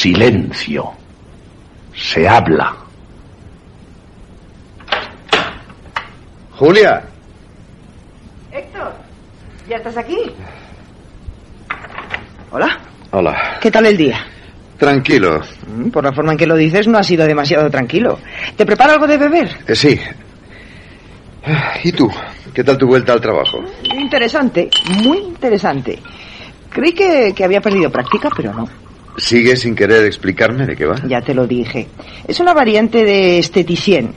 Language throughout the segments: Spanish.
Silencio. Se habla. Julia. ¿Ya estás aquí? Hola. Hola. ¿Qué tal el día? Tranquilo. Mm, Por la forma en que lo dices, no ha sido demasiado tranquilo. ¿Te preparo algo de beber? Eh, sí. ¿Y tú? ¿Qué tal tu vuelta al trabajo? Interesante, muy interesante. Creí que, que había perdido práctica, pero no. ¿Sigue sin querer explicarme de qué va? Ya te lo dije. Es una variante de esteticien.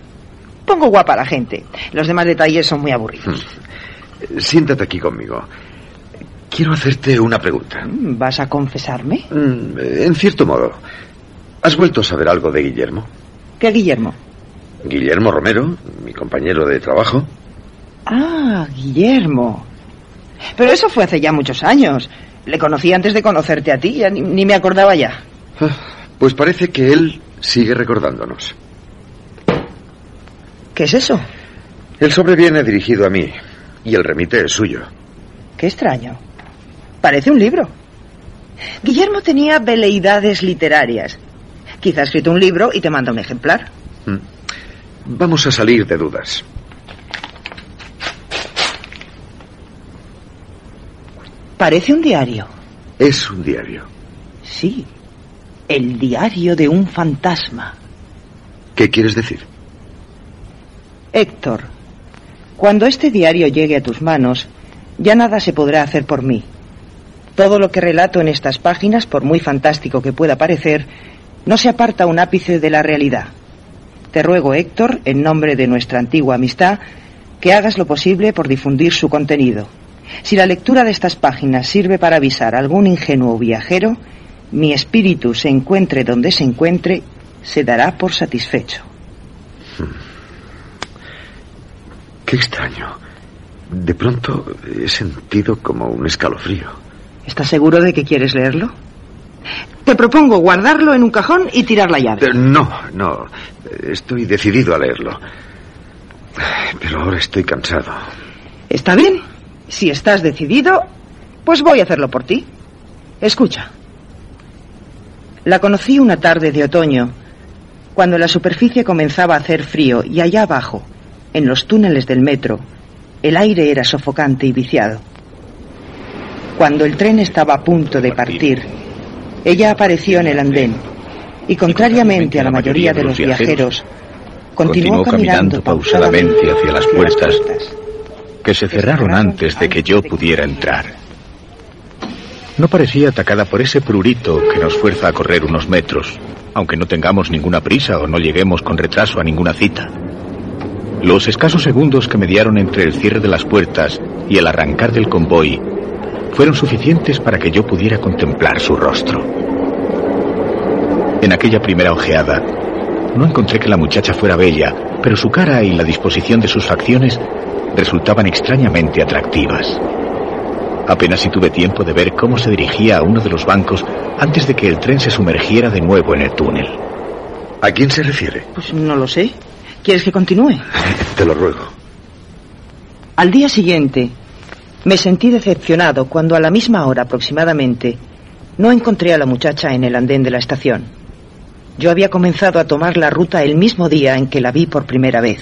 Pongo guapa a la gente. Los demás detalles son muy aburridos. Siéntate aquí conmigo. Quiero hacerte una pregunta. ¿Vas a confesarme? Mm, En cierto modo, ¿has vuelto a saber algo de Guillermo? ¿Qué, Guillermo? Guillermo Romero, mi compañero de trabajo. Ah, Guillermo. Pero eso fue hace ya muchos años. Le conocí antes de conocerte a ti, ya ni, ni me acordaba ya. Ah, Pues parece que él sigue recordándonos. ¿Qué es eso? El sobre viene dirigido a mí y el remite es suyo. Qué extraño. Parece un libro. Guillermo tenía veleidades literarias. Quizá ha escrito un libro y te manda un ejemplar. Mm. Vamos a salir de dudas. Parece un diario. Es un diario. Sí. El diario de un fantasma. ¿Qué quieres decir? Héctor, cuando este diario llegue a tus manos, ya nada se podrá hacer por mí. Todo lo que relato en estas páginas, por muy fantástico que pueda parecer, no se aparta un ápice de la realidad. Te ruego, Héctor, en nombre de nuestra antigua amistad, que hagas lo posible por difundir su contenido. Si la lectura de estas páginas sirve para avisar a algún ingenuo viajero, mi espíritu se encuentre donde se encuentre, se dará por satisfecho. Qué extraño. De pronto he sentido como un escalofrío. ¿Estás seguro de que quieres leerlo? Te propongo guardarlo en un cajón y tirar la llave. Eh, No, no. Estoy decidido a leerlo. Pero ahora estoy cansado. ¿Está bien? Si estás decidido, pues voy a hacerlo por ti. Escucha. La conocí una tarde de otoño, cuando la superficie comenzaba a hacer frío y allá abajo, en los túneles del metro, el aire era sofocante y viciado. Cuando el tren estaba a punto de partir, ella apareció en el andén y, contrariamente a la mayoría de los viajeros, continuó caminando pausadamente hacia las puertas que se cerraron antes de que yo pudiera entrar. No parecía atacada por ese prurito que nos fuerza a correr unos metros, aunque no tengamos ninguna prisa o no lleguemos con retraso a ninguna cita. Los escasos segundos que mediaron entre el cierre de las puertas y el arrancar del convoy fueron suficientes para que yo pudiera contemplar su rostro. En aquella primera ojeada, no encontré que la muchacha fuera bella, pero su cara y la disposición de sus facciones resultaban extrañamente atractivas. Apenas si tuve tiempo de ver cómo se dirigía a uno de los bancos antes de que el tren se sumergiera de nuevo en el túnel. ¿A quién se refiere? Pues no lo sé. ¿Quieres que continúe? Te lo ruego. Al día siguiente, me sentí decepcionado cuando a la misma hora aproximadamente no encontré a la muchacha en el andén de la estación. Yo había comenzado a tomar la ruta el mismo día en que la vi por primera vez.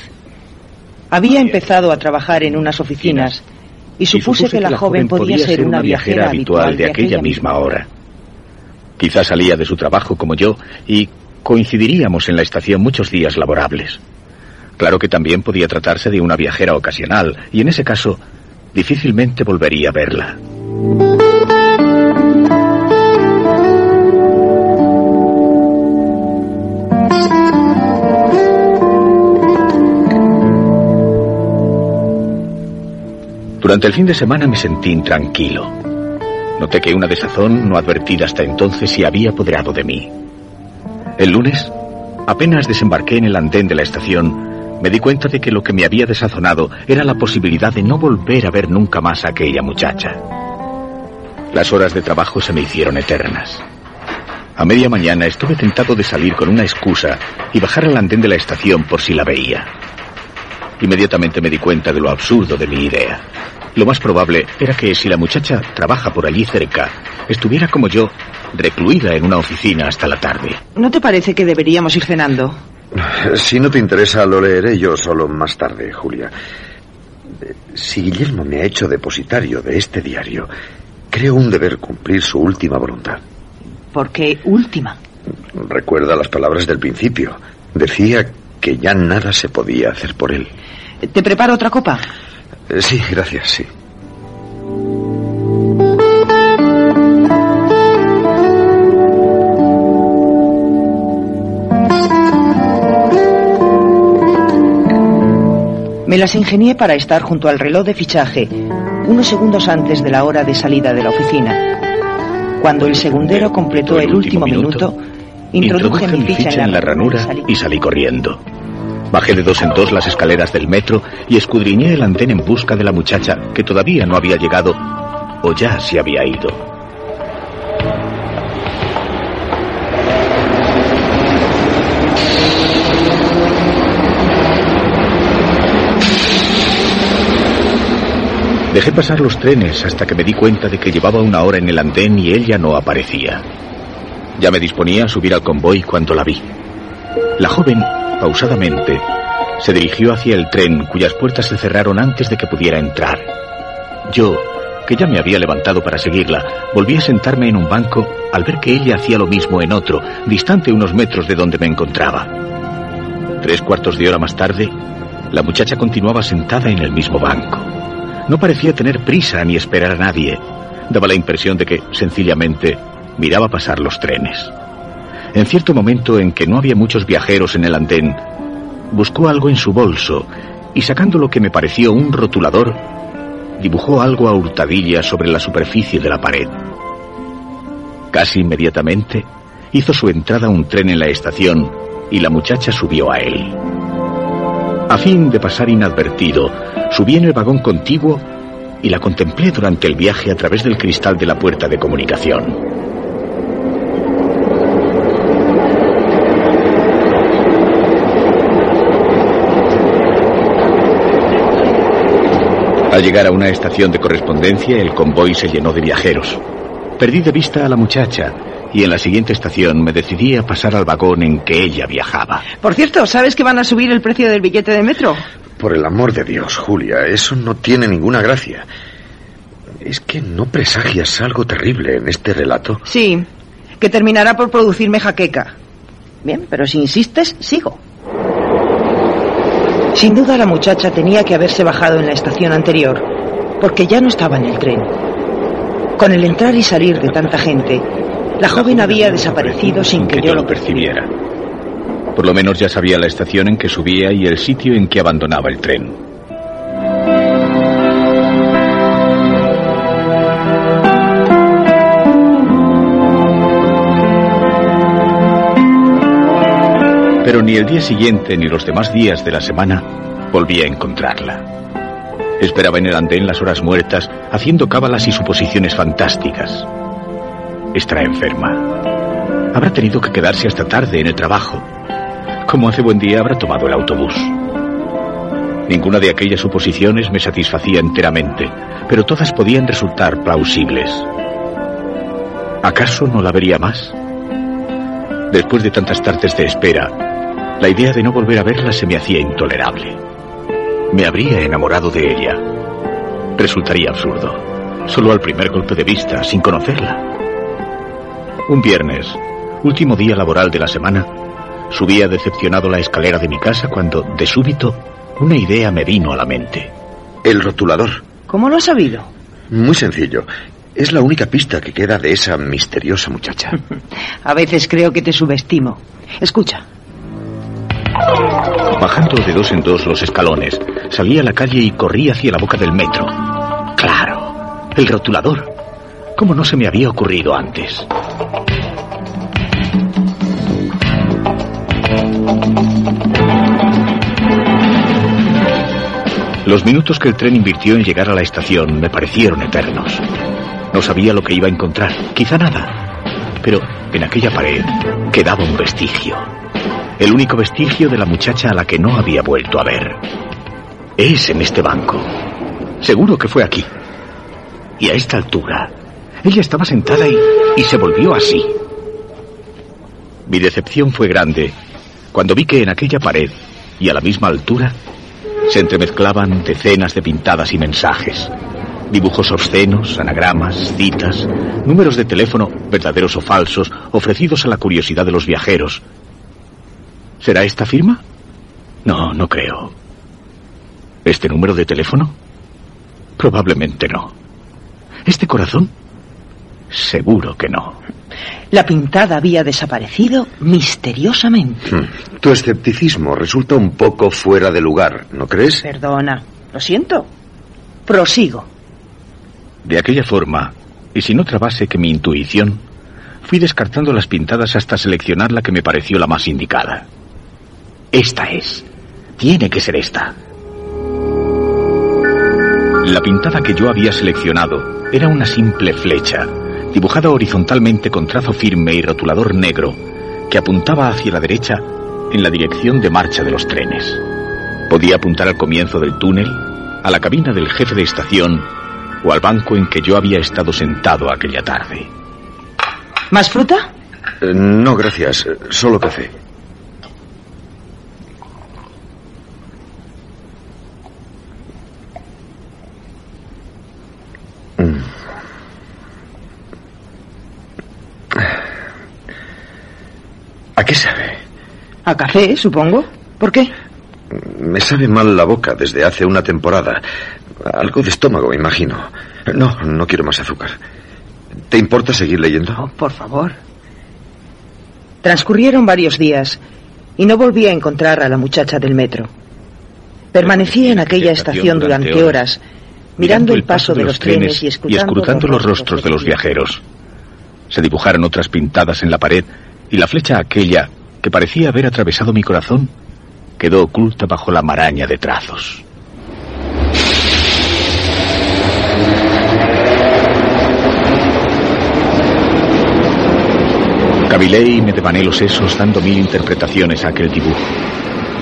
Había empezado a trabajar en unas oficinas y supuse que la joven podía ser una viajera habitual de aquella misma hora. Quizás salía de su trabajo como yo y coincidiríamos en la estación muchos días laborables. Claro que también podía tratarse de una viajera ocasional y en ese caso difícilmente volvería a verla. Durante el fin de semana me sentí intranquilo. Noté que una desazón no advertida hasta entonces se había apoderado de mí. El lunes, apenas desembarqué en el andén de la estación, me di cuenta de que lo que me había desazonado era la posibilidad de no volver a ver nunca más a aquella muchacha. Las horas de trabajo se me hicieron eternas. A media mañana estuve tentado de salir con una excusa y bajar al andén de la estación por si la veía. Inmediatamente me di cuenta de lo absurdo de mi idea. Lo más probable era que si la muchacha trabaja por allí cerca, estuviera como yo, recluida en una oficina hasta la tarde. ¿No te parece que deberíamos ir cenando? Si no te interesa, lo leeré yo solo más tarde, Julia. Si Guillermo me ha hecho depositario de este diario, creo un deber cumplir su última voluntad. ¿Por qué última? Recuerda las palabras del principio. Decía que ya nada se podía hacer por él. ¿Te preparo otra copa? Eh, Sí, gracias, sí. Me las ingenié para estar junto al reloj de fichaje, unos segundos antes de la hora de salida de la oficina. Cuando el segundero completó el último minuto, introduje mi ficha en la ranura y salí corriendo. Bajé de dos en dos las escaleras del metro y escudriñé el andén en busca de la muchacha que todavía no había llegado o ya se había ido. Dejé pasar los trenes hasta que me di cuenta de que llevaba una hora en el andén y ella no aparecía. Ya me disponía a subir al convoy cuando la vi. La joven, pausadamente, se dirigió hacia el tren cuyas puertas se cerraron antes de que pudiera entrar. Yo, que ya me había levantado para seguirla, volví a sentarme en un banco al ver que ella hacía lo mismo en otro, distante unos metros de donde me encontraba. Tres cuartos de hora más tarde, la muchacha continuaba sentada en el mismo banco. No parecía tener prisa ni esperar a nadie. Daba la impresión de que, sencillamente, miraba pasar los trenes. En cierto momento en que no había muchos viajeros en el andén, buscó algo en su bolso y sacando lo que me pareció un rotulador, dibujó algo a hurtadillas sobre la superficie de la pared. Casi inmediatamente hizo su entrada un tren en la estación y la muchacha subió a él. A fin de pasar inadvertido, subí en el vagón contiguo y la contemplé durante el viaje a través del cristal de la puerta de comunicación. Al llegar a una estación de correspondencia, el convoy se llenó de viajeros. Perdí de vista a la muchacha y en la siguiente estación me decidí a pasar al vagón en que ella viajaba. Por cierto, ¿sabes que van a subir el precio del billete de metro? Por el amor de Dios, Julia, eso no tiene ninguna gracia. ¿Es que no presagias algo terrible en este relato? Sí, que terminará por producirme jaqueca. Bien, pero si insistes, sigo. Sin duda la muchacha tenía que haberse bajado en la estación anterior, porque ya no estaba en el tren. Con el entrar y salir de tanta gente, la joven había desaparecido sin que yo lo percibiera. Por lo menos ya sabía la estación en que subía y el sitio en que abandonaba el tren. Pero ni el día siguiente ni los demás días de la semana volví a encontrarla. Esperaba en el andén las horas muertas, haciendo cábalas y suposiciones fantásticas. Estará enferma. Habrá tenido que quedarse hasta tarde en el trabajo. Como hace buen día, habrá tomado el autobús. Ninguna de aquellas suposiciones me satisfacía enteramente, pero todas podían resultar plausibles. ¿Acaso no la vería más? Después de tantas tardes de espera, la idea de no volver a verla se me hacía intolerable. Me habría enamorado de ella. Resultaría absurdo. Solo al primer golpe de vista, sin conocerla. Un viernes, último día laboral de la semana, subía decepcionado la escalera de mi casa cuando, de súbito, una idea me vino a la mente. El rotulador. ¿Cómo lo has sabido? Muy sencillo. Es la única pista que queda de esa misteriosa muchacha. A veces creo que te subestimo. Escucha. Bajando de dos en dos los escalones, salí a la calle y corrí hacia la boca del metro. Claro, el rotulador. ¿Cómo no se me había ocurrido antes? Los minutos que el tren invirtió en llegar a la estación me parecieron eternos. No sabía lo que iba a encontrar, quizá nada. Pero en aquella pared quedaba un vestigio. El único vestigio de la muchacha a la que no había vuelto a ver. Es en este banco. Seguro que fue aquí. Y a esta altura, ella estaba sentada y, y se volvió así. Mi decepción fue grande cuando vi que en aquella pared y a la misma altura se entremezclaban decenas de pintadas y mensajes. Dibujos obscenos, anagramas, citas, números de teléfono, verdaderos o falsos, ofrecidos a la curiosidad de los viajeros. ¿Será esta firma? No, no creo. ¿Este número de teléfono? Probablemente no. ¿Este corazón? Seguro que no. La pintada había desaparecido misteriosamente. Hmm. Tu escepticismo resulta un poco fuera de lugar, ¿no crees? Perdona, lo siento. Prosigo. De aquella forma, y sin otra base que mi intuición, fui descartando las pintadas hasta seleccionar la que me pareció la más indicada. Esta es. Tiene que ser esta. La pintada que yo había seleccionado era una simple flecha, dibujada horizontalmente con trazo firme y rotulador negro, que apuntaba hacia la derecha en la dirección de marcha de los trenes. Podía apuntar al comienzo del túnel, a la cabina del jefe de estación o al banco en que yo había estado sentado aquella tarde. ¿Más fruta? Eh, no, gracias. Solo café. ¿A qué sabe? A café, supongo. ¿Por qué? Me sabe mal la boca desde hace una temporada. Algo de estómago, imagino. No, no quiero más azúcar. ¿Te importa seguir leyendo? Oh, por favor. Transcurrieron varios días y no volví a encontrar a la muchacha del metro. Permanecí en aquella estación durante horas, mirando el paso de los trenes y escrutando los rostros de los viajeros. Se dibujaron otras pintadas en la pared y la flecha aquella, que parecía haber atravesado mi corazón, quedó oculta bajo la maraña de trazos. Cavilé y me devané los sesos dando mil interpretaciones a aquel dibujo.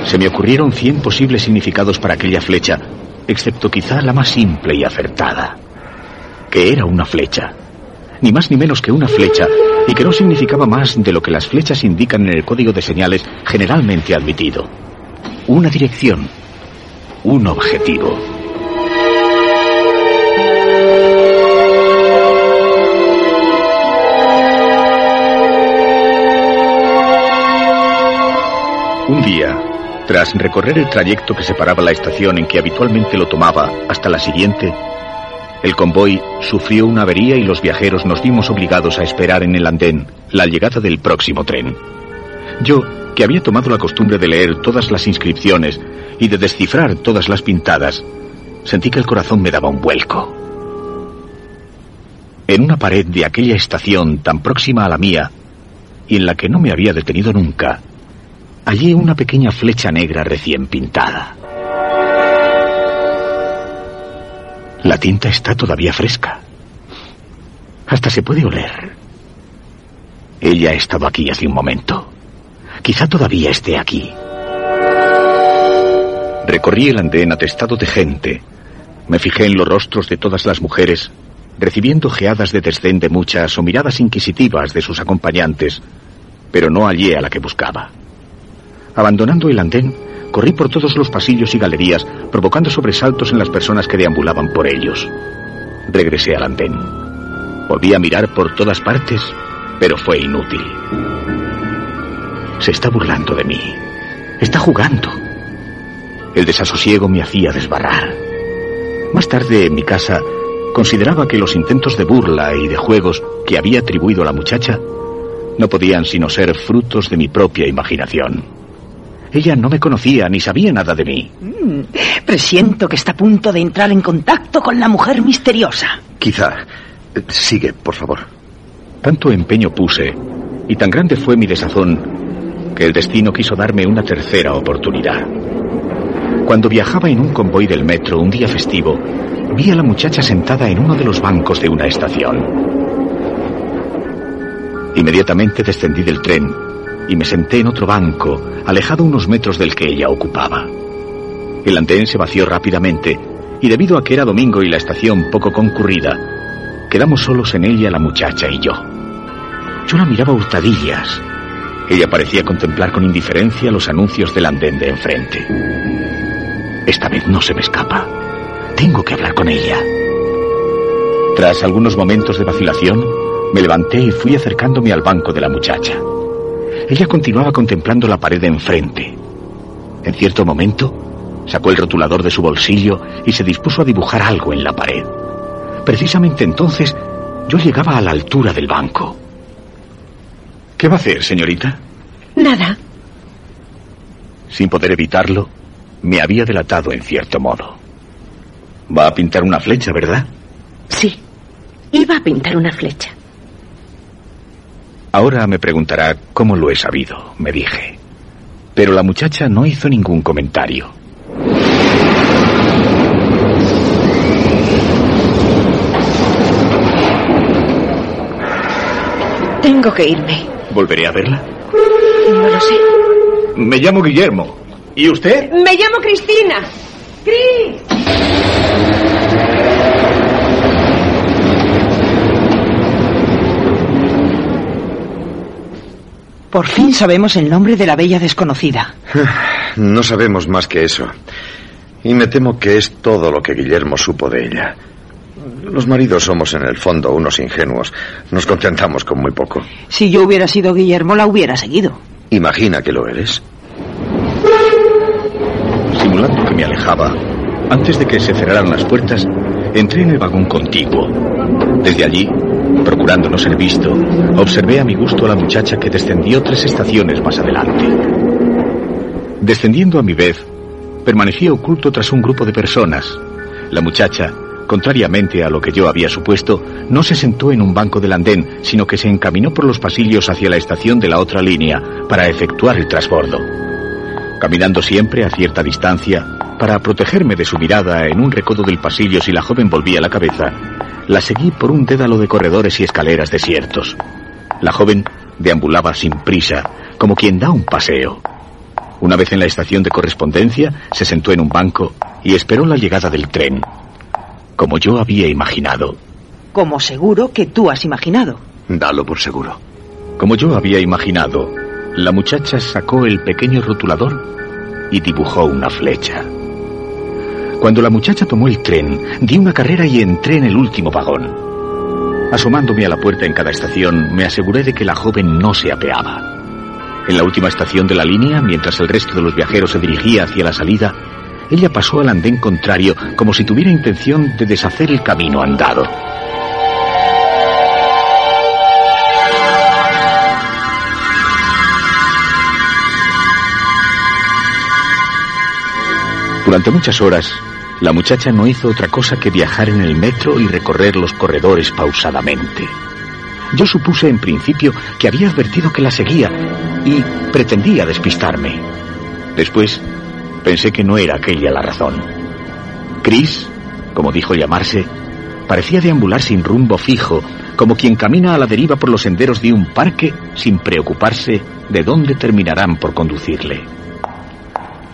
Se me ocurrieron cien posibles significados para aquella flecha, excepto quizá la más simple y acertada, que era una flecha, ni más ni menos que una flecha, y que no significaba más de lo que las flechas indican en el código de señales generalmente admitido. Una dirección, un objetivo. Un día, tras recorrer el trayecto que separaba la estación en que habitualmente lo tomaba hasta la siguiente, el convoy sufrió una avería y los viajeros nos vimos obligados a esperar en el andén la llegada del próximo tren. Yo, que había tomado la costumbre de leer todas las inscripciones y de descifrar todas las pintadas, sentí que el corazón me daba un vuelco. En una pared de aquella estación tan próxima a la mía, y en la que no me había detenido nunca, Allí una pequeña flecha negra recién pintada. La tinta está todavía fresca. Hasta se puede oler. Ella ha estado aquí hace un momento. Quizá todavía esté aquí. Recorrí el andén atestado de gente. Me fijé en los rostros de todas las mujeres, recibiendo ojeadas de desdén de muchas o miradas inquisitivas de sus acompañantes, pero no hallé a la que buscaba. Abandonando el andén, corrí por todos los pasillos y galerías, provocando sobresaltos en las personas que deambulaban por ellos. Regresé al andén. Volví a mirar por todas partes, pero fue inútil. Se está burlando de mí. Está jugando. El desasosiego me hacía desbarrar. Más tarde, en mi casa, consideraba que los intentos de burla y de juegos que había atribuido a la muchacha no podían sino ser frutos de mi propia imaginación. Ella no me conocía ni sabía nada de mí. Mm, presiento que está a punto de entrar en contacto con la mujer misteriosa. Quizá. Sigue, por favor. Tanto empeño puse y tan grande fue mi desazón que el destino quiso darme una tercera oportunidad. Cuando viajaba en un convoy del metro un día festivo, vi a la muchacha sentada en uno de los bancos de una estación. Inmediatamente descendí del tren y me senté en otro banco, alejado unos metros del que ella ocupaba. El andén se vació rápidamente y debido a que era domingo y la estación poco concurrida, quedamos solos en ella la muchacha y yo. Yo la miraba hurtadillas. Ella parecía contemplar con indiferencia los anuncios del andén de enfrente. Esta vez no se me escapa. Tengo que hablar con ella. Tras algunos momentos de vacilación, me levanté y fui acercándome al banco de la muchacha. Ella continuaba contemplando la pared de enfrente. En cierto momento, sacó el rotulador de su bolsillo y se dispuso a dibujar algo en la pared. Precisamente entonces, yo llegaba a la altura del banco. ¿Qué va a hacer, señorita? Nada. Sin poder evitarlo, me había delatado en cierto modo. Va a pintar una flecha, ¿verdad? Sí. Iba a pintar una flecha. Ahora me preguntará cómo lo he sabido, me dije. Pero la muchacha no hizo ningún comentario. Tengo que irme. ¿Volveré a verla? No lo sé. Me llamo Guillermo. ¿Y usted? Me llamo Cristina. Cris. Por fin sabemos el nombre de la bella desconocida. No sabemos más que eso. Y me temo que es todo lo que Guillermo supo de ella. Los maridos somos en el fondo unos ingenuos. Nos contentamos con muy poco. Si yo hubiera sido Guillermo, la hubiera seguido. Imagina que lo eres. Simulando que me alejaba, antes de que se cerraran las puertas, entré en el vagón contiguo. Desde allí, procurando no ser visto, observé a mi gusto a la muchacha que descendió tres estaciones más adelante. Descendiendo a mi vez, permanecía oculto tras un grupo de personas. La muchacha, contrariamente a lo que yo había supuesto, no se sentó en un banco del andén, sino que se encaminó por los pasillos hacia la estación de la otra línea para efectuar el trasbordo. Caminando siempre a cierta distancia, para protegerme de su mirada en un recodo del pasillo si la joven volvía la cabeza, la seguí por un dédalo de corredores y escaleras desiertos. La joven deambulaba sin prisa, como quien da un paseo. Una vez en la estación de correspondencia, se sentó en un banco y esperó la llegada del tren. Como yo había imaginado. Como seguro que tú has imaginado. Dalo por seguro. Como yo había imaginado, la muchacha sacó el pequeño rotulador y dibujó una flecha. Cuando la muchacha tomó el tren, di una carrera y entré en el último vagón. Asomándome a la puerta en cada estación, me aseguré de que la joven no se apeaba. En la última estación de la línea, mientras el resto de los viajeros se dirigía hacia la salida, ella pasó al andén contrario como si tuviera intención de deshacer el camino andado. Durante muchas horas, la muchacha no hizo otra cosa que viajar en el metro y recorrer los corredores pausadamente. Yo supuse en principio que había advertido que la seguía y pretendía despistarme. Después pensé que no era aquella la razón. Chris, como dijo llamarse, parecía deambular sin rumbo fijo, como quien camina a la deriva por los senderos de un parque sin preocuparse de dónde terminarán por conducirle.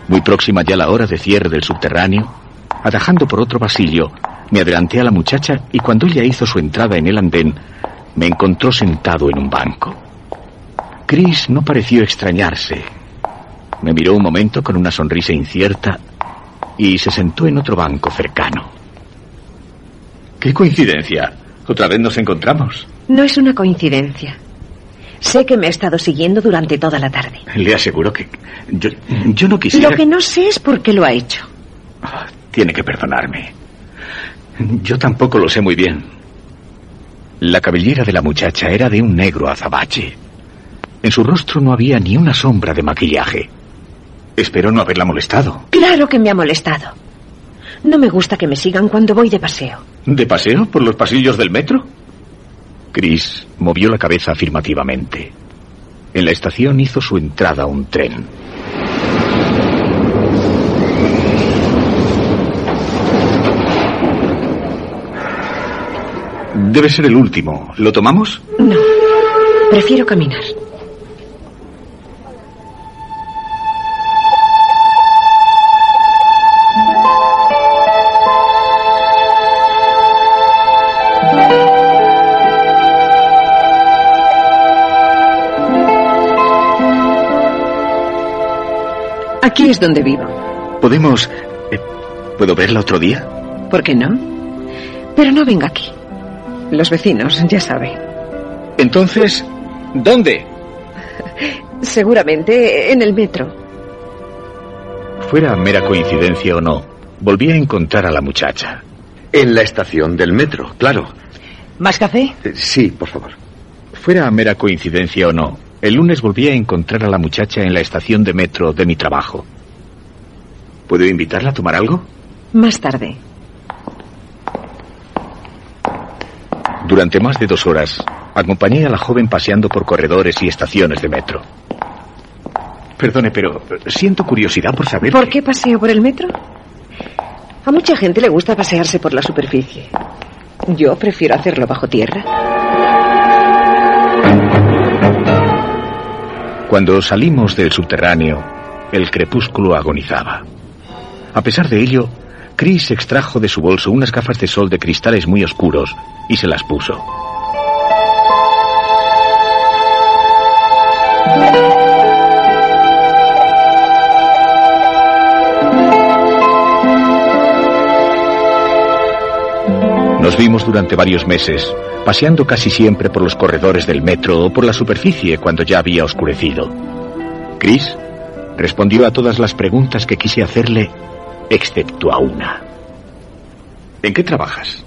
Muy próxima ya la hora de cierre del subterráneo, atajando por otro pasillo, me adelanté a la muchacha y cuando ella hizo su entrada en el andén, me encontró sentado en un banco. Chris no pareció extrañarse. Me miró un momento con una sonrisa incierta y se sentó en otro banco cercano. ¡Qué coincidencia! Otra vez nos encontramos. No es una coincidencia. Sé que me ha estado siguiendo durante toda la tarde. Le aseguro que yo, yo no quisiera... Lo que no sé es por qué lo ha hecho. Ah, tiene que perdonarme. Yo tampoco lo sé muy bien. La cabellera de la muchacha era de un negro azabache. En su rostro no había ni una sombra de maquillaje. Espero no haberla molestado. Claro que me ha molestado. No me gusta que me sigan cuando voy de paseo. ¿De paseo por los pasillos del metro? Chris movió la cabeza afirmativamente. En la estación hizo su entrada un tren. Debe ser el último. ¿Lo tomamos? No. Prefiero caminar. Aquí es donde vivo. ¿Podemos... eh, ¿Puedo verla otro día? ¿Por qué no? Pero no venga aquí. Los vecinos, ya sabe. Entonces, ¿dónde? Seguramente en el metro. Fuera mera coincidencia o no, volví a encontrar a la muchacha. En la estación del metro, claro. ¿Más café? Eh, Sí, por favor. Fuera mera coincidencia o no, el lunes volví a encontrar a la muchacha en la estación de metro de mi trabajo. ¿Puedo invitarla a tomar algo? Más tarde. Durante más de dos horas, acompañé a la joven paseando por corredores y estaciones de metro. Perdone, pero siento curiosidad por saber... ¿Por qué paseo por el metro? A mucha gente le gusta pasearse por la superficie. Yo prefiero hacerlo bajo tierra. Cuando salimos del subterráneo, el crepúsculo agonizaba. A pesar de ello, Chris extrajo de su bolso unas gafas de sol de cristales muy oscuros y se las puso. Nos vimos durante varios meses, paseando casi siempre por los corredores del metro o por la superficie cuando ya había oscurecido. Chris respondió a todas las preguntas que quise hacerle, excepto a una. ¿En qué trabajas?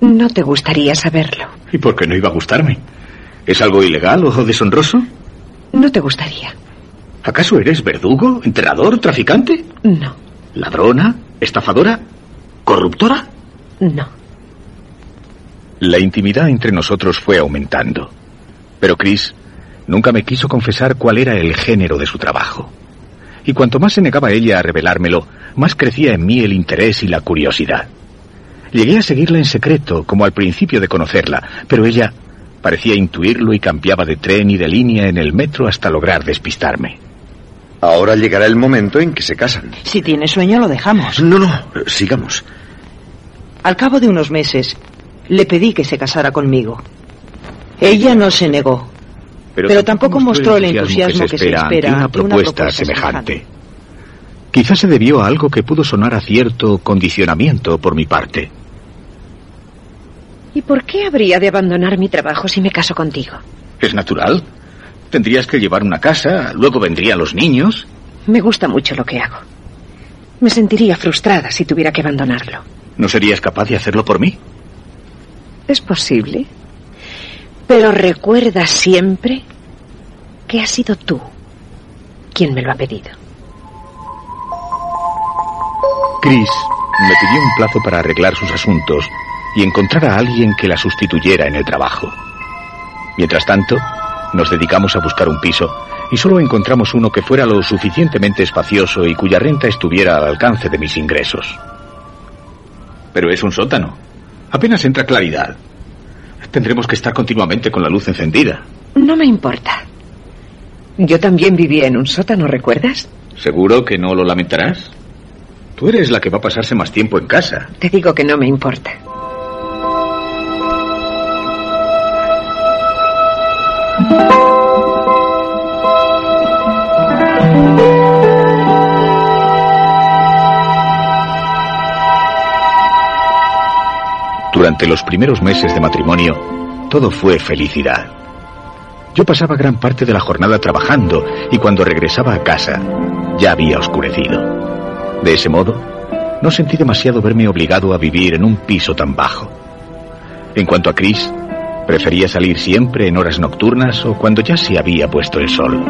No te gustaría saberlo. ¿Y por qué no iba a gustarme? ¿Es algo ilegal o deshonroso? No te gustaría. ¿Acaso eres verdugo, enterrador, traficante? No, ¿Ladrona? ¿Estafadora? ¿Corruptora? no. La intimidad entre nosotros fue aumentando. Pero Chris nunca me quiso confesar cuál era el género de su trabajo. Y cuanto más se negaba ella a revelármelo, más crecía en mí el interés y la curiosidad. Llegué a seguirla en secreto, como al principio de conocerla, pero ella parecía intuirlo y cambiaba de tren y de línea en el metro hasta lograr despistarme. Ahora llegará el momento en que se casan. Si tiene sueño, lo dejamos. No, no, eh, sigamos. Al cabo de unos meses, le pedí que se casara conmigo. Ella no se negó. Pero tampoco mostró el entusiasmo que se espera ante de una una propuesta propuesta semejante. Quizás se debió a algo que pudo sonar a cierto condicionamiento por mi parte. ¿Y por qué habría de abandonar mi trabajo si me caso contigo? ¿Es natural? Tendrías que llevar una casa, luego vendrían los niños. Me gusta mucho lo que hago. Me sentiría frustrada si tuviera que abandonarlo. ¿No serías capaz de hacerlo por mí? Es posible. Pero recuerda siempre que has sido tú quien me lo ha pedido. Chris me pidió un plazo para arreglar sus asuntos y encontrar a alguien que la sustituyera en el trabajo. Mientras tanto, nos dedicamos a buscar un piso y solo encontramos uno que fuera lo suficientemente espacioso y cuya renta estuviera al alcance de mis ingresos. Pero es un sótano. Apenas entra claridad. Tendremos que estar continuamente con la luz encendida. No me importa. Yo también vivía en un sótano, ¿recuerdas? ¿Seguro que no lo lamentarás? Tú eres la que va a pasarse más tiempo en casa. Te digo que no me importa. Durante los primeros meses de matrimonio, todo fue felicidad. Yo pasaba gran parte de la jornada trabajando y cuando regresaba a casa ya había oscurecido. De ese modo, no sentí demasiado verme obligado a vivir en un piso tan bajo. En cuanto a Chris, prefería salir siempre en horas nocturnas o cuando ya se había puesto el sol.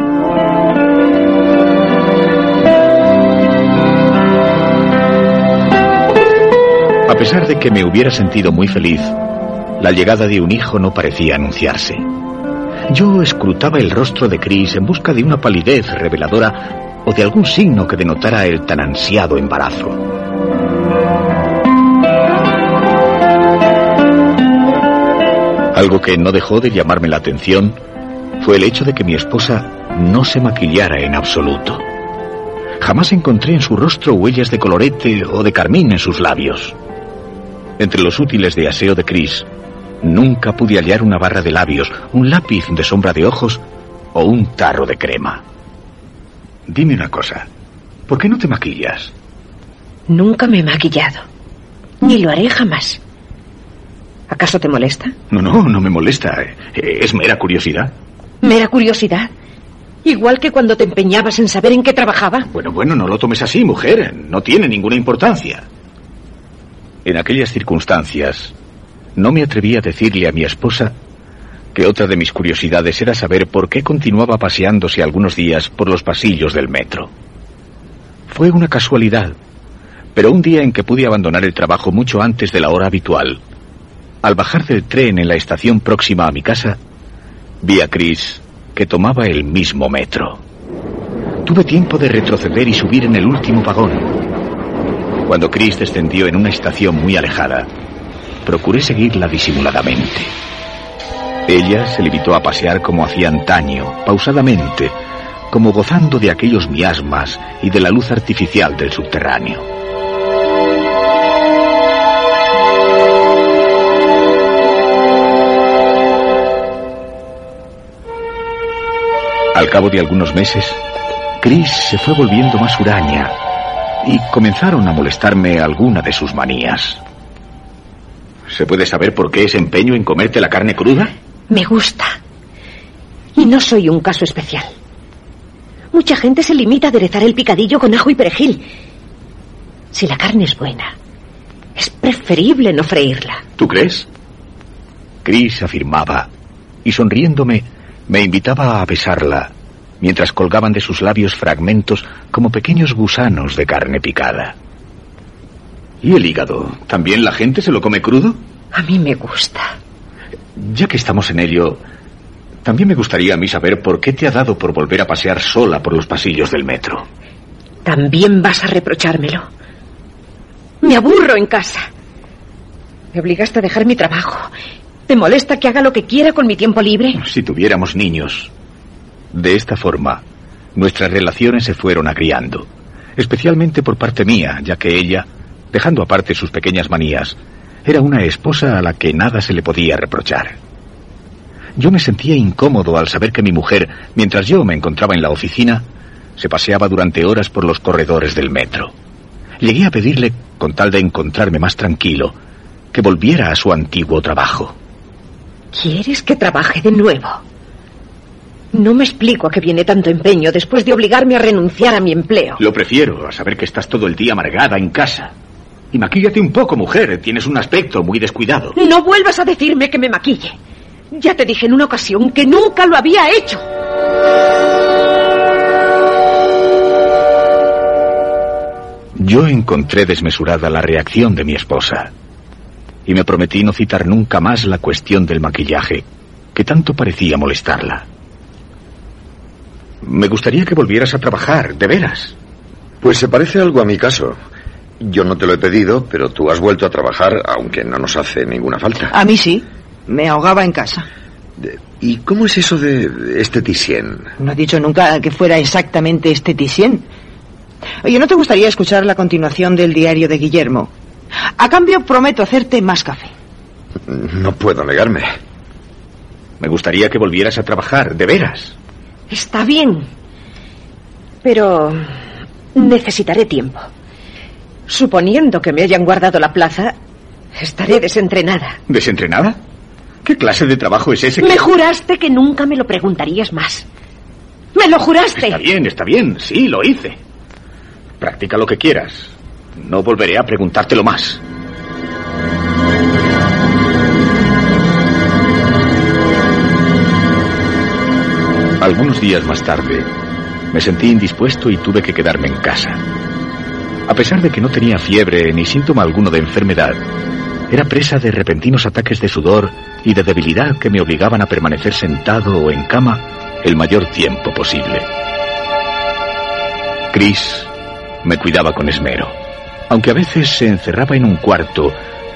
A pesar de que me hubiera sentido muy feliz, la llegada de un hijo no parecía anunciarse. Yo escrutaba el rostro de Chris en busca de una palidez reveladora o de algún signo que denotara el tan ansiado embarazo. Algo que no dejó de llamarme la atención fue el hecho de que mi esposa no se maquillara en absoluto. Jamás encontré en su rostro huellas de colorete o de carmín en sus labios. Entre los útiles de aseo de Chris, nunca pude hallar una barra de labios, un lápiz de sombra de ojos o un tarro de crema. Dime una cosa, ¿por qué no te maquillas? Nunca me he maquillado. Ni lo haré jamás. ¿Acaso te molesta? No, no, no me molesta. Eh, Es mera curiosidad. Mera curiosidad. Igual que cuando te empeñabas en saber en qué trabajaba. Bueno, bueno, no lo tomes así, mujer. No tiene ninguna importancia. En aquellas circunstancias, no me atreví a decirle a mi esposa que otra de mis curiosidades era saber por qué continuaba paseándose algunos días por los pasillos del metro. Fue una casualidad, pero un día en que pude abandonar el trabajo mucho antes de la hora habitual, al bajar del tren en la estación próxima a mi casa, vi a Chris que tomaba el mismo metro. Tuve tiempo de retroceder y subir en el último vagón. Cuando Chris descendió en una estación muy alejada, procuré seguirla disimuladamente. Ella se limitó a pasear como hacía antaño, pausadamente, como gozando de aquellos miasmas y de la luz artificial del subterráneo. Al cabo de algunos meses, Chris se fue volviendo más huraña y comenzaron a molestarme alguna de sus manías. ¿Se puede saber por qué ese empeño en comerte la carne cruda? Me gusta. Y no soy un caso especial. Mucha gente se limita a aderezar el picadillo con ajo y perejil. Si la carne es buena, es preferible no freírla. ¿Tú crees? Chris afirmaba, y sonriéndome, me invitaba a besarla, mientras colgaban de sus labios fragmentos como pequeños gusanos de carne picada. ¿Y el hígado? ¿También la gente se lo come crudo? A mí me gusta. Ya que estamos en ello, también me gustaría a mí saber por qué te ha dado por volver a pasear sola por los pasillos del metro. También vas a reprochármelo. Me aburro en casa. Me obligaste a dejar mi trabajo. ¿Te molesta que haga lo que quiera con mi tiempo libre? Si tuviéramos niños. De esta forma, nuestras relaciones se fueron agriando, especialmente por parte mía, ya que ella, dejando aparte sus pequeñas manías, era una esposa a la que nada se le podía reprochar. Yo me sentía incómodo al saber que mi mujer, mientras yo me encontraba en la oficina, se paseaba durante horas por los corredores del metro. Llegué a pedirle, con tal de encontrarme más tranquilo, que volviera a su antiguo trabajo. ¿Quieres que trabaje de nuevo? No me explico a qué viene tanto empeño después de obligarme a renunciar a mi empleo. Lo prefiero a saber que estás todo el día amargada en casa. Y maquíllate un poco, mujer. Tienes un aspecto muy descuidado. No vuelvas a decirme que me maquille. Ya te dije en una ocasión que nunca lo había hecho. Yo encontré desmesurada la reacción de mi esposa y me prometí no citar nunca más la cuestión del maquillaje, que tanto parecía molestarla. Me gustaría que volvieras a trabajar, de veras. Pues se parece algo a mi caso. Yo no te lo he pedido, pero tú has vuelto a trabajar, aunque no nos hace ninguna falta. A mí sí. Me ahogaba en casa. ¿Y cómo es eso de esteticien? No he dicho nunca que fuera exactamente esteticien. Oye, ¿no te gustaría escuchar la continuación del diario de Guillermo? A cambio, prometo hacerte más café. No puedo negarme. Me gustaría que volvieras a trabajar, de veras. Está bien. Pero necesitaré tiempo. Suponiendo que me hayan guardado la plaza, estaré desentrenada. ¿Desentrenada? ¿Qué clase de trabajo es ese? que- Me juraste que nunca me lo preguntarías más. ¡Me lo juraste! Está bien, está bien, sí, lo hice. Practica lo que quieras. No volveré a preguntártelo más. Algunos días más tarde, me sentí indispuesto y tuve que quedarme en casa. A pesar de que no tenía fiebre ni síntoma alguno de enfermedad, era presa de repentinos ataques de sudor y de debilidad que me obligaban a permanecer sentado o en cama el mayor tiempo posible. Chris me cuidaba con esmero, aunque a veces se encerraba en un cuarto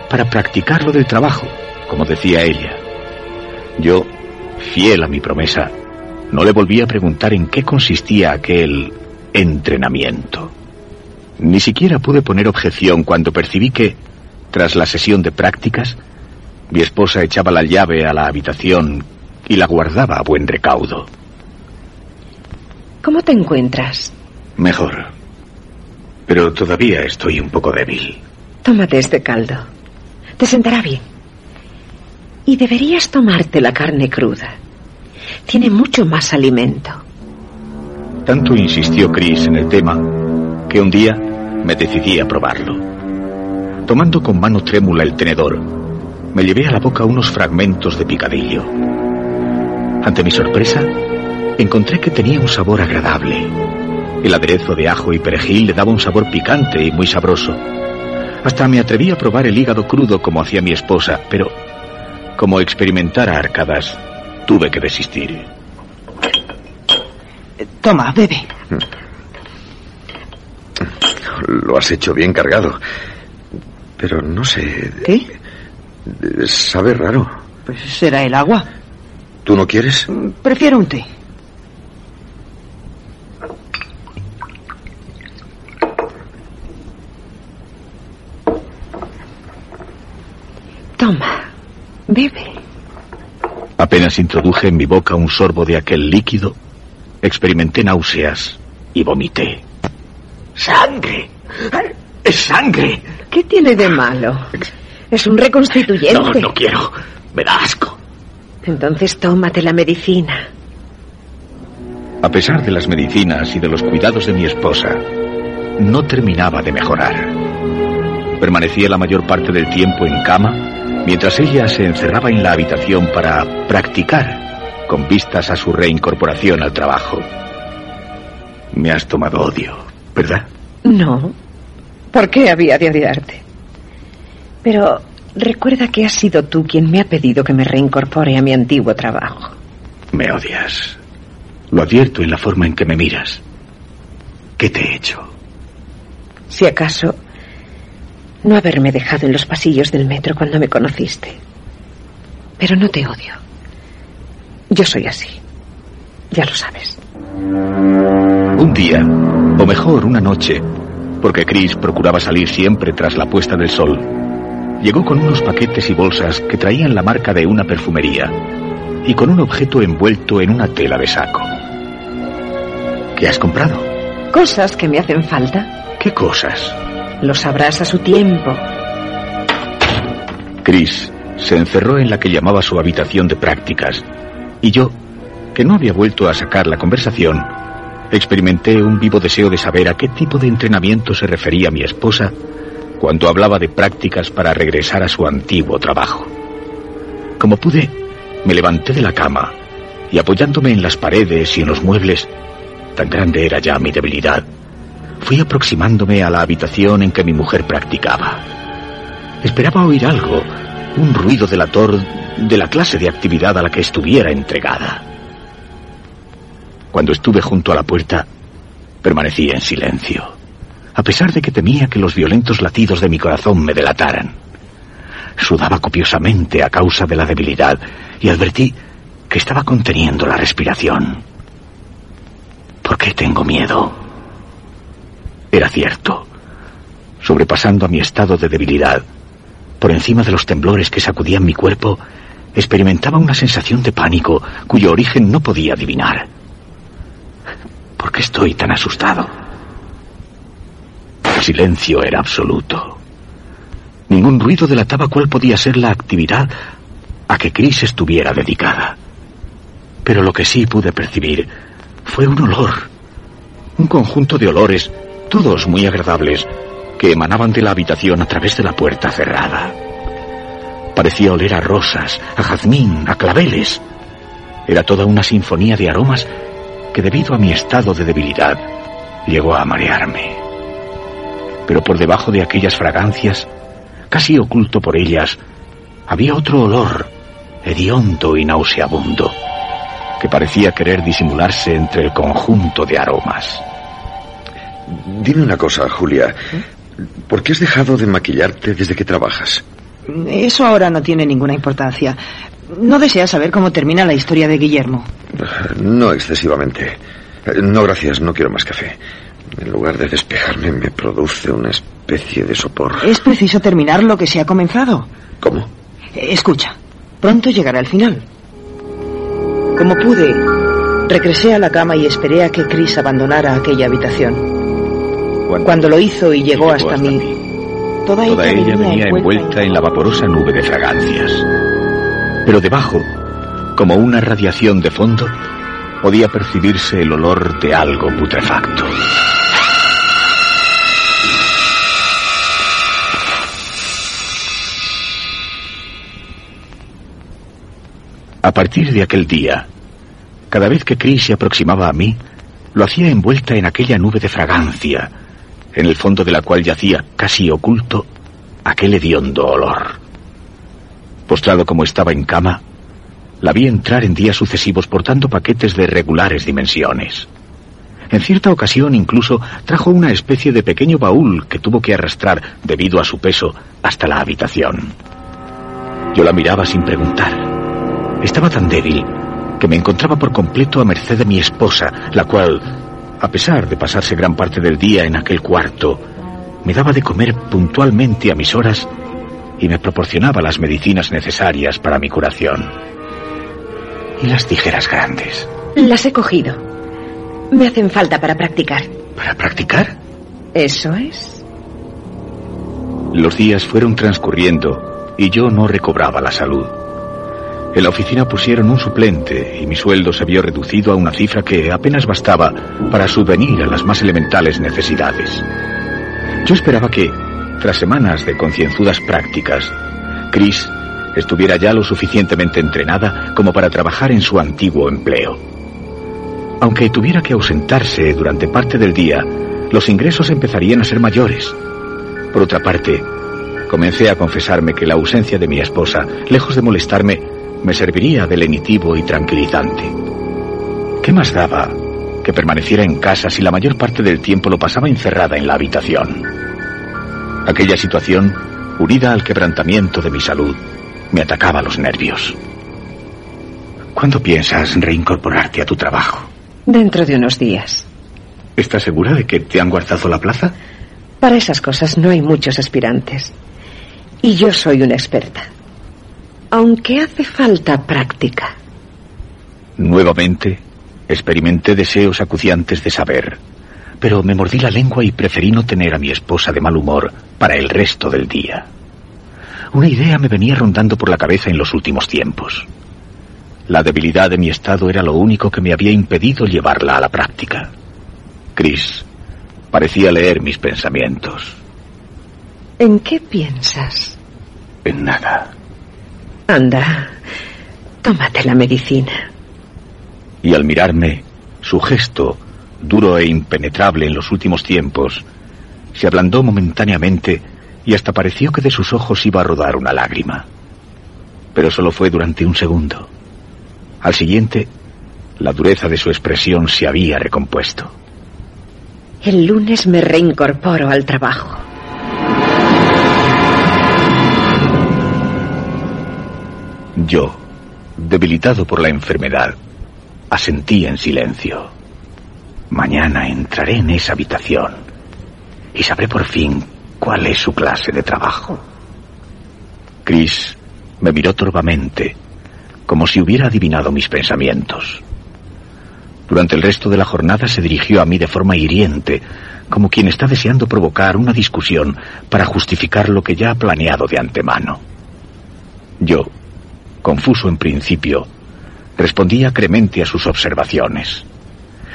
para practicar lo del trabajo, como decía ella. Yo, fiel a mi promesa, no le volví a preguntar en qué consistía aquel entrenamiento. Ni siquiera pude poner objeción cuando percibí que, tras la sesión de prácticas, mi esposa echaba la llave a la habitación y la guardaba a buen recaudo. ¿Cómo te encuentras? Mejor. Pero todavía estoy un poco débil. Tómate este caldo. Te sentará bien. Y deberías tomarte la carne cruda. Tiene mucho más alimento. Tanto insistió Chris en el tema que un día me decidí a probarlo. Tomando con mano trémula el tenedor, me llevé a la boca unos fragmentos de picadillo. Ante mi sorpresa, encontré que tenía un sabor agradable. El aderezo de ajo y perejil le daba un sabor picante y muy sabroso. Hasta me atreví a probar el hígado crudo como hacía mi esposa, pero como experimentara arcadas, tuve que desistir. Toma, bebe. Lo has hecho bien cargado. Pero no sé. ¿Qué? Sabe raro. Pues será el agua. ¿Tú no quieres? Prefiero un té. Toma, bebe. Apenas introduje en mi boca un sorbo de aquel líquido, experimenté náuseas y vomité. ¡Sangre! ¡Es sangre! ¿Qué tiene de malo? Es un reconstituyente. No, no quiero. Me da asco. Entonces tómate la medicina. A pesar de las medicinas y de los cuidados de mi esposa, no terminaba de mejorar. Permanecía la mayor parte del tiempo en cama, mientras ella se encerraba en la habitación para practicar, con vistas a su reincorporación al trabajo. Me has tomado odio, ¿verdad? No. ¿Por qué había de odiarte? Pero recuerda que has sido tú quien me ha pedido que me reincorpore a mi antiguo trabajo. Me odias. Lo advierto en la forma en que me miras. ¿Qué te he hecho? Si acaso, no haberme dejado en los pasillos del metro cuando me conociste. Pero no te odio. Yo soy así. Ya lo sabes. Un día, o mejor, una noche, porque Chris procuraba salir siempre tras la puesta del sol, llegó con unos paquetes y bolsas que traían la marca de una perfumería y con un objeto envuelto en una tela de saco. ¿Qué has comprado? Cosas que me hacen falta. ¿Qué cosas? Lo sabrás a su tiempo. Chris se encerró en la que llamaba su habitación de prácticas y yo, que no había vuelto a sacar la conversación, experimenté un vivo deseo de saber a qué tipo de entrenamiento se refería mi esposa cuando hablaba de prácticas para regresar a su antiguo trabajo. Como pude, me levanté de la cama y apoyándome en las paredes y en los muebles, tan grande era ya mi debilidad, fui aproximándome a la habitación en que mi mujer practicaba. Esperaba oír algo, un ruido delator de la clase de actividad a la que estuviera entregada. Cuando estuve junto a la puerta, permanecí en silencio, a pesar de que temía que los violentos latidos de mi corazón me delataran. Sudaba copiosamente a causa de la debilidad y advertí que estaba conteniendo la respiración. ¿Por qué tengo miedo? Era cierto. Sobrepasando a mi estado de debilidad, por encima de los temblores que sacudían mi cuerpo, experimentaba una sensación de pánico cuyo origen no podía adivinar. ¿Por qué estoy tan asustado? El silencio era absoluto. Ningún ruido delataba cuál podía ser la actividad a que Chris estuviera dedicada. Pero lo que sí pude percibir fue un olor, un conjunto de olores, todos muy agradables, que emanaban de la habitación a través de la puerta cerrada. Parecía oler a rosas, a jazmín, a claveles. Era toda una sinfonía de aromas que debido a mi estado de debilidad llegó a marearme. Pero por debajo de aquellas fragancias, casi oculto por ellas, había otro olor, hediondo y nauseabundo, que parecía querer disimularse entre el conjunto de aromas. Dime una cosa, Julia. ¿Por qué has dejado de maquillarte desde que trabajas? Eso ahora no tiene ninguna importancia. ¿No deseas saber cómo termina la historia de Guillermo? No excesivamente. No, gracias, no quiero más café. En lugar de despejarme, me produce una especie de sopor. Es preciso terminar lo que se ha comenzado. ¿Cómo? Escucha, pronto llegará el final. Como pude, regresé a la cama y esperé a que Chris abandonara aquella habitación. Cuando lo hizo y llegó, hasta, mí, toda, ella, venía envuelta en la vaporosa nube de fragancias. Pero debajo, como una radiación de fondo, podía percibirse el olor de algo putrefacto. A partir de aquel día, cada vez que Chris se aproximaba a mí, lo hacía envuelta en aquella nube de fragancia, en el fondo de la cual yacía, casi oculto, aquel hediondo olor. Postrado como estaba en cama, la vi entrar en días sucesivos portando paquetes de regulares dimensiones. En cierta ocasión incluso trajo una especie de pequeño baúl que tuvo que arrastrar, debido a su peso, hasta la habitación. Yo la miraba sin preguntar. Estaba tan débil que me encontraba por completo a merced de mi esposa, la cual, a pesar de pasarse gran parte del día en aquel cuarto, me daba de comer puntualmente a mis horas y me proporcionaba las medicinas necesarias para mi curación. ¿Y las tijeras grandes? Las he cogido. Me hacen falta para practicar. ¿Para practicar? Eso es. Los días fueron transcurriendo y yo no recobraba la salud. En la oficina pusieron un suplente y mi sueldo se vio reducido a una cifra que apenas bastaba para subvenir a las más elementales necesidades. Yo esperaba que, tras semanas de concienzudas prácticas, Chris estuviera ya lo suficientemente entrenada como para trabajar en su antiguo empleo. Aunque tuviera que ausentarse durante parte del día, los ingresos empezarían a ser mayores. Por otra parte, comencé a confesarme que la ausencia de mi esposa, lejos de molestarme, me serviría de lenitivo y tranquilizante. ¿Qué más daba que permaneciera en casa si la mayor parte del tiempo lo pasaba encerrada en la habitación? Aquella situación, unida al quebrantamiento de mi salud, me atacaba los nervios. ¿Cuándo piensas reincorporarte a tu trabajo? Dentro de unos días. ¿Estás segura de que te han guardado la plaza? Para esas cosas no hay muchos aspirantes. Y yo soy una experta. Aunque hace falta práctica. Nuevamente, experimenté deseos acuciantes de saber, pero me mordí la lengua y preferí no tener a mi esposa de mal humor para el resto del día. Una idea me venía rondando por la cabeza en los últimos tiempos. La debilidad de mi estado era lo único que me había impedido llevarla a la práctica. Chris parecía leer mis pensamientos. ¿En qué piensas? En nada. Anda, tómate la medicina. Y al mirarme, su gesto, duro e impenetrable en los últimos tiempos, se ablandó momentáneamente y hasta pareció que de sus ojos iba a rodar una lágrima. Pero solo fue durante un segundo. Al siguiente, la dureza de su expresión se había recompuesto. El lunes me reincorporo al trabajo. Yo, debilitado por la enfermedad, asentí en silencio. Mañana entraré en esa habitación y sabré por fin cuál es su clase de trabajo. Chris me miró torvamente como si hubiera adivinado mis pensamientos. Durante el resto de la jornada se dirigió a mí de forma hiriente, como quien está deseando provocar una discusión para justificar lo que ya ha planeado de antemano. Yo, confuso en principio, respondía cremente a sus observaciones.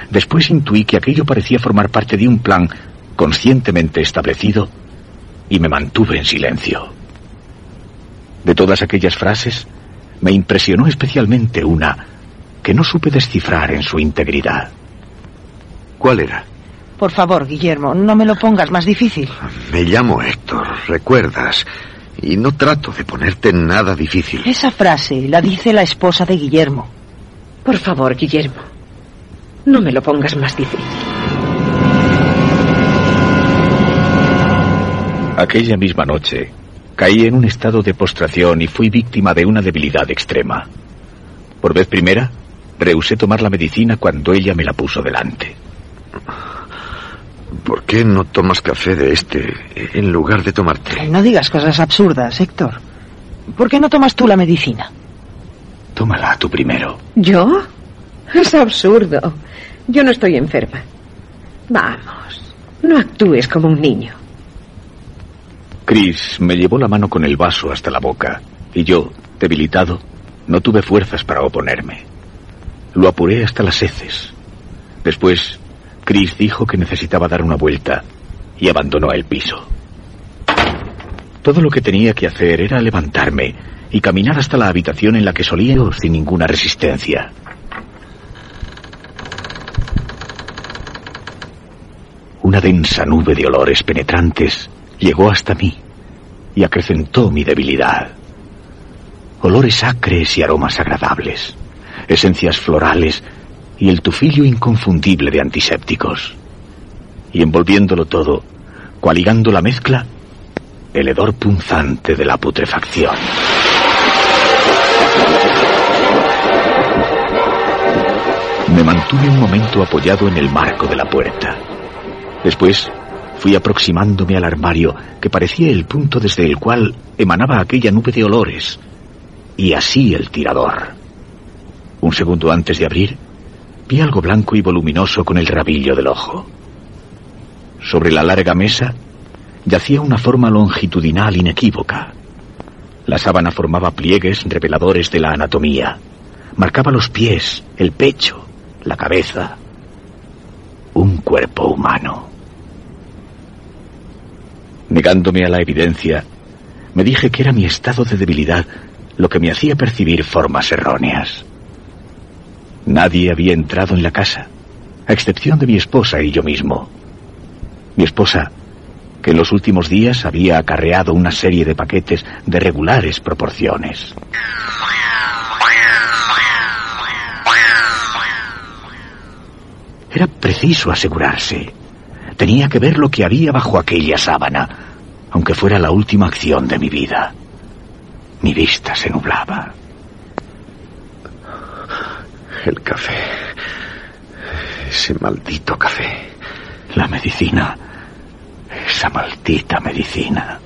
Después intuí que aquello parecía formar parte de un plan conscientemente establecido y me mantuve en silencio. De todas aquellas frases, me impresionó especialmente una que no supe descifrar en su integridad. ¿Cuál era? Por favor, Guillermo, no me lo pongas más difícil. Me llamo Héctor, recuerdas. Y no trato de ponerte nada difícil. Esa frase la dice la esposa de Guillermo. Por favor, Guillermo, no me lo pongas más difícil. Aquella misma noche, Caí en un estado de postración y fui víctima de una debilidad extrema. Por vez primera, rehusé tomar la medicina cuando ella me la puso delante. ¿Por qué no tomas café de este en lugar de tomarte? No digas cosas absurdas, Héctor. ¿Por qué no tomas tú la medicina? Tómala tú primero. ¿Yo? Es absurdo. Yo no estoy enferma. Vamos, no actúes como un niño. Chris me llevó la mano con el vaso hasta la boca y yo, debilitado, no tuve fuerzas para oponerme. Lo apuré hasta las heces. Después, Chris dijo que necesitaba dar una vuelta y abandonó el piso. Todo lo que tenía que hacer era levantarme y caminar hasta la habitación en la que solía sin ninguna resistencia. Una densa nube de olores penetrantes llegó hasta mí y acrecentó mi debilidad. Olores acres y aromas agradables, esencias florales y el tufillo inconfundible de antisépticos. Y envolviéndolo todo, coaligando la mezcla, el hedor punzante de la putrefacción. Me mantuve un momento apoyado en el marco de la puerta. Después fui aproximándome al armario que parecía el punto desde el cual emanaba aquella nube de olores. Y así el tirador. Un segundo antes de abrir, vi algo blanco y voluminoso con el rabillo del ojo. Sobre la larga mesa yacía una forma longitudinal inequívoca. La sábana formaba pliegues reveladores de la anatomía. Marcaba los pies, el pecho, la cabeza. Un cuerpo humano. Negándome a la evidencia, me dije que era mi estado de debilidad lo que me hacía percibir formas erróneas. Nadie había entrado en la casa, a excepción de mi esposa y yo mismo. Mi esposa que en los últimos días había acarreado una serie de paquetes de regulares proporciones. Era preciso asegurarse. Tenía que ver lo que había bajo aquella sábana, aunque fuera la última acción de mi vida. Mi vista se nublaba. El café. Ese maldito café. La medicina esa maldita medicina.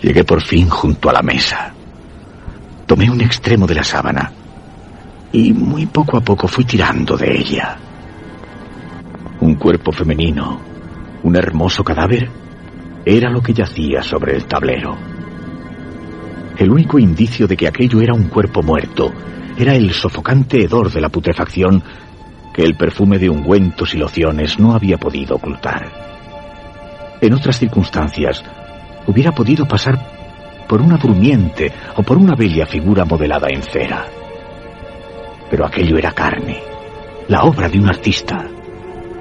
Llegué por fin junto a la mesa. Tomé un extremo de la sábana y muy poco a poco fui tirando de ella. Un cuerpo femenino, un hermoso cadáver, era lo que yacía sobre el tablero. El único indicio de que aquello era un cuerpo muerto era el sofocante hedor de la putrefacción que el perfume de ungüentos y lociones no había podido ocultar. En otras circunstancias, hubiera podido pasar por una durmiente o por una bella figura modelada en cera. Pero aquello era carne, la obra de un artista.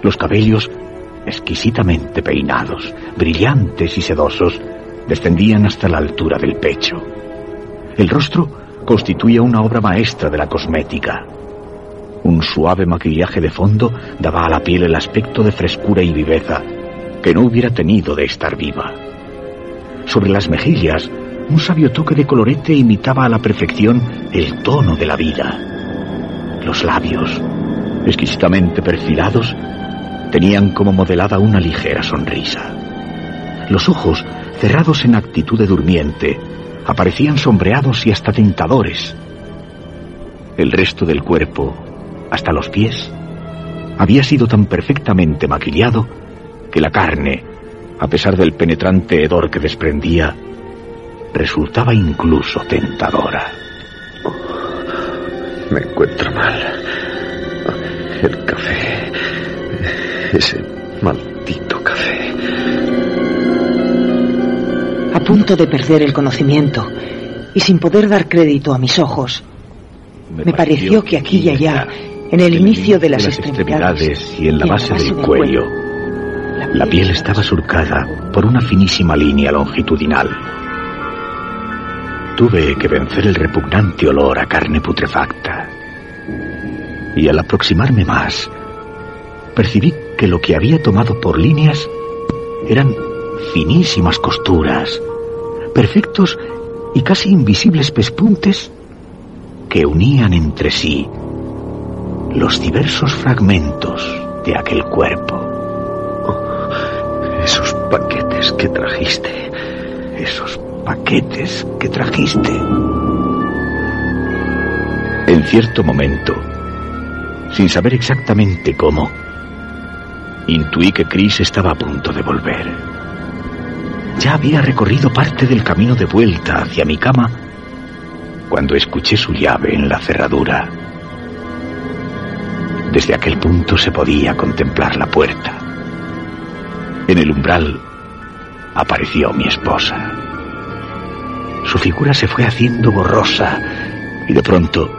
Los cabellos, exquisitamente peinados, brillantes y sedosos, descendían hasta la altura del pecho. El rostro constituía una obra maestra de la cosmética. Un suave maquillaje de fondo daba a la piel el aspecto de frescura y viveza que no hubiera tenido de estar viva. Sobre las mejillas, un sabio toque de colorete imitaba a la perfección el tono de la vida. Los labios, exquisitamente perfilados, tenían como modelada una ligera sonrisa. Los ojos, cerrados en actitud de durmiente, aparecían sombreados y hasta tentadores. El resto del cuerpo, hasta los pies, había sido tan perfectamente maquillado que la carne, a pesar del penetrante hedor que desprendía, resultaba incluso tentadora. me encuentro mal. El café. Ese maldito café. A punto de perder el conocimiento y sin poder dar crédito a mis ojos, me, pareció que aquí y allá en el inicio de las, extremidades, y en la base, del, cuello, la piel estaba surcada por una finísima línea longitudinal. Tuve que vencer el repugnante olor a carne putrefacta. Y al aproximarme más, percibí que lo que había tomado por líneas eran finísimas costuras, perfectos y casi invisibles pespuntes que unían entre sí los diversos fragmentos de aquel cuerpo. Oh, esos paquetes que trajiste. Esos paquetes que trajiste. En cierto momento, sin saber exactamente cómo, intuí que Chris estaba a punto de volver. Ya había recorrido parte del camino de vuelta hacia mi cama cuando escuché su llave en la cerradura. Desde aquel punto se podía contemplar la puerta. En el umbral apareció mi esposa. Su figura se fue haciendo borrosa y de pronto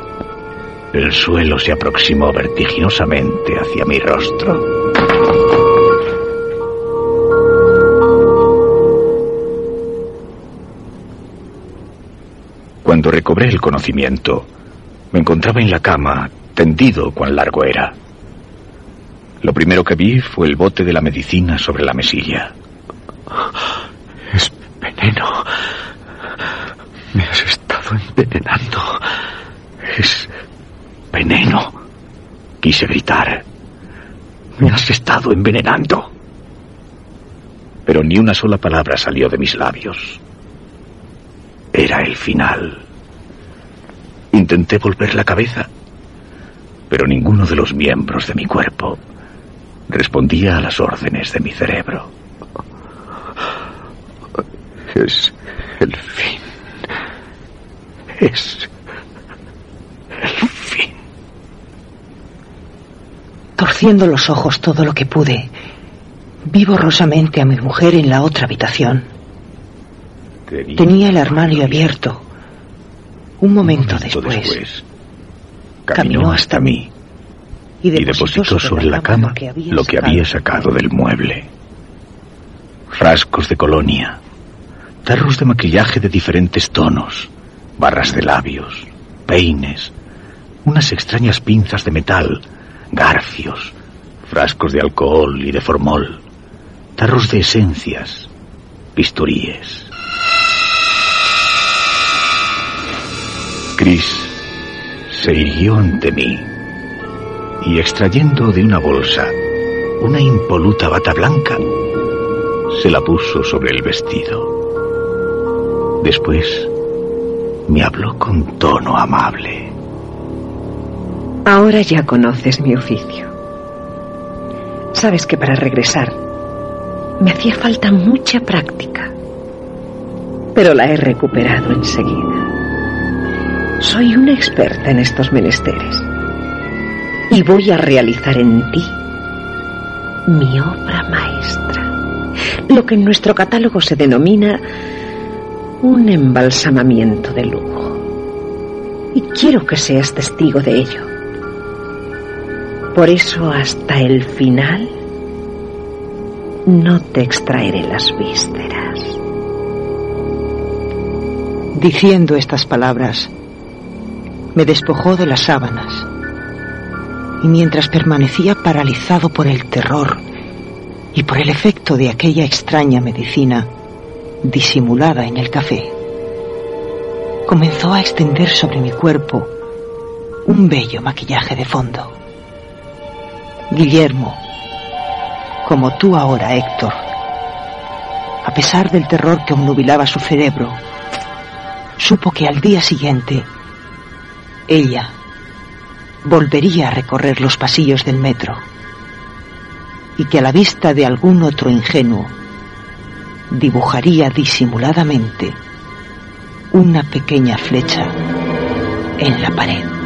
el suelo se aproximó vertiginosamente hacia mi rostro. Cuando recobré el conocimiento, me encontraba en la cama, tendido cuán largo era. Lo primero que vi fue el bote de la medicina sobre la mesilla. Es veneno. Me has estado envenenando. Es veneno. Quise gritar. Me has estado envenenando. Pero ni una sola palabra salió de mis labios. Era el final. Intenté volver la cabeza, pero ninguno de los miembros de mi cuerpo respondía a las órdenes de mi cerebro. Es el fin. Es el fin. Torciendo los ojos todo lo que pude, vi borrosamente a mi mujer en la otra habitación. Tenía el armario abierto. Un momento, Un momento después, después, caminó hasta mí y y depositó sobre la cama lo que había sacado del mueble. Frascos de colonia, tarros de maquillaje de diferentes tonos, barras de labios, peines, unas extrañas pinzas de metal, garfios, frascos de alcohol y de formol, tarros de esencias, bisturíes. Chris se irguió ante mí y extrayendo de una bolsa una impoluta bata blanca, se la puso sobre el vestido. Después me habló con tono amable. Ahora ya conoces mi oficio. Sabes que para regresar me hacía falta mucha práctica, pero la he recuperado enseguida. Soy una experta en estos menesteres y voy a realizar en ti mi obra maestra, lo que en nuestro catálogo se denomina un embalsamamiento de lujo. Y quiero que seas testigo de ello. Por eso hasta el final no te extraeré las vísceras. Diciendo estas palabras, me despojó de las sábanas y mientras permanecía paralizado por el terror y por el efecto de aquella extraña medicina disimulada en el café, comenzó a extender sobre mi cuerpo un bello maquillaje de fondo. Guillermo, como tú ahora, Héctor, a pesar del terror que obnubilaba su cerebro, supo que al día siguiente ella volvería a recorrer los pasillos del metro y que a la vista de algún otro ingenuo dibujaría disimuladamente una pequeña flecha en la pared.